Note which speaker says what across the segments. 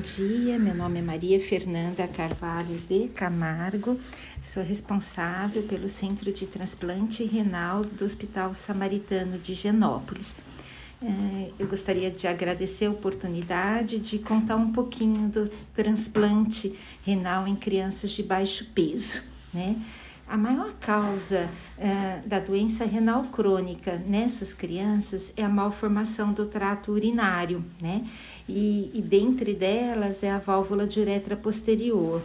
Speaker 1: Bom dia, meu nome é Maria Fernanda Carvalho de Camargo, sou responsável pelo Centro de Transplante Renal do Hospital Samaritano de Genópolis. É, eu gostaria de agradecer a oportunidade de contar um pouquinho do transplante renal em crianças de baixo peso, né? A maior causa uh, da doença renal crônica nessas crianças é a malformação do trato urinário, né? E, e dentre delas é a válvula de uretra posterior.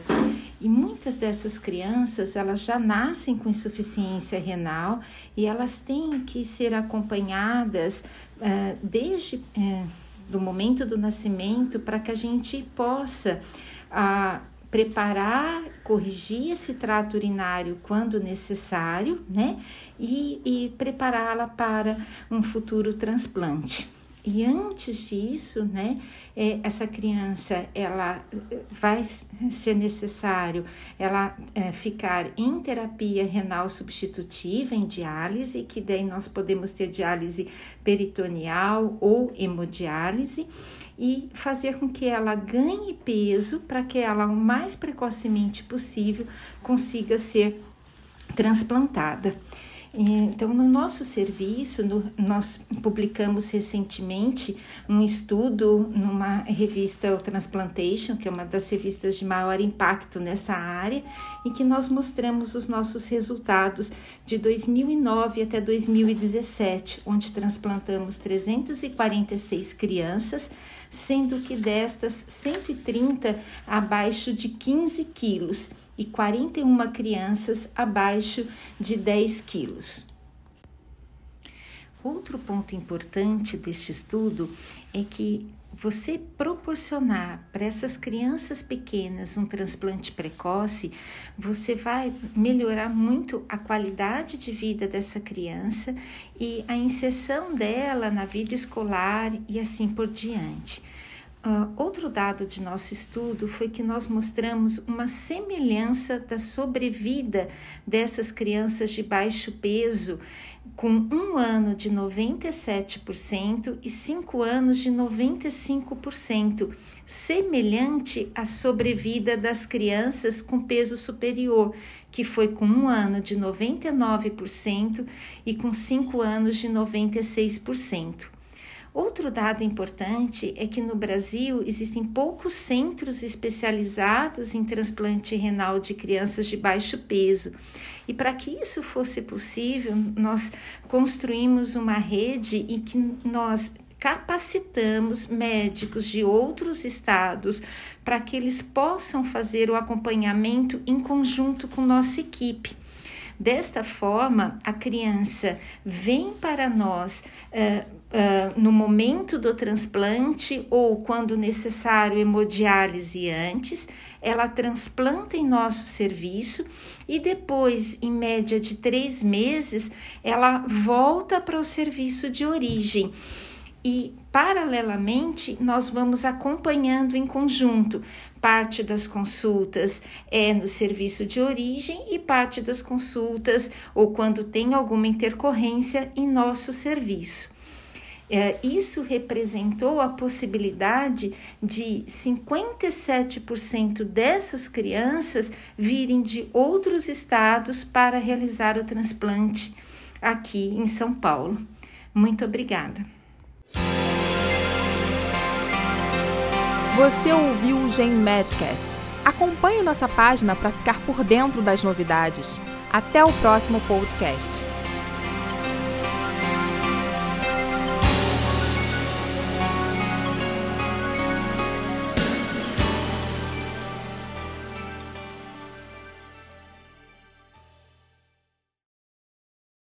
Speaker 1: E muitas dessas crianças, elas já nascem com insuficiência renal e elas têm que ser acompanhadas uh, desde uh, do momento do nascimento para que a gente possa uh, preparar, corrigir esse trato urinário quando necessário, né? E, e prepará-la para um futuro transplante. E antes disso, né, é, essa criança, ela vai ser necessário ela é, ficar em terapia renal substitutiva, em diálise, que daí nós podemos ter diálise peritoneal ou hemodiálise e fazer com que ela ganhe peso para que ela, o mais precocemente possível, consiga ser transplantada. Então, no nosso serviço, no, nós publicamos recentemente um estudo numa revista o Transplantation, que é uma das revistas de maior impacto nessa área, em que nós mostramos os nossos resultados de 2009 até 2017, onde transplantamos 346 crianças, sendo que destas 130 abaixo de 15 quilos e 41 crianças abaixo de 10 quilos. Outro ponto importante deste estudo é que você proporcionar para essas crianças pequenas um transplante precoce, você vai melhorar muito a qualidade de vida dessa criança e a inserção dela na vida escolar e assim por diante. Uh, outro dado de nosso estudo foi que nós mostramos uma semelhança da sobrevida dessas crianças de baixo peso, com um ano de 97% e cinco anos de 95%, semelhante à sobrevida das crianças com peso superior, que foi com um ano de 99% e com cinco anos de 96%. Outro dado importante é que no Brasil existem poucos centros especializados em transplante renal de crianças de baixo peso. E para que isso fosse possível, nós construímos uma rede em que nós capacitamos médicos de outros estados para que eles possam fazer o acompanhamento em conjunto com nossa equipe. Desta forma, a criança vem para nós uh, uh, no momento do transplante ou quando necessário hemodiálise antes, ela transplanta em nosso serviço e depois, em média de três meses, ela volta para o serviço de origem e, paralelamente, nós vamos acompanhando em conjunto. Parte das consultas é no serviço de origem e parte das consultas, ou quando tem alguma intercorrência, em nosso serviço. É, isso representou a possibilidade de 57% dessas crianças virem de outros estados para realizar o transplante aqui em São Paulo. Muito obrigada.
Speaker 2: Você ouviu o Gen Medcast. Acompanhe nossa página para ficar por dentro das novidades. Até o próximo podcast.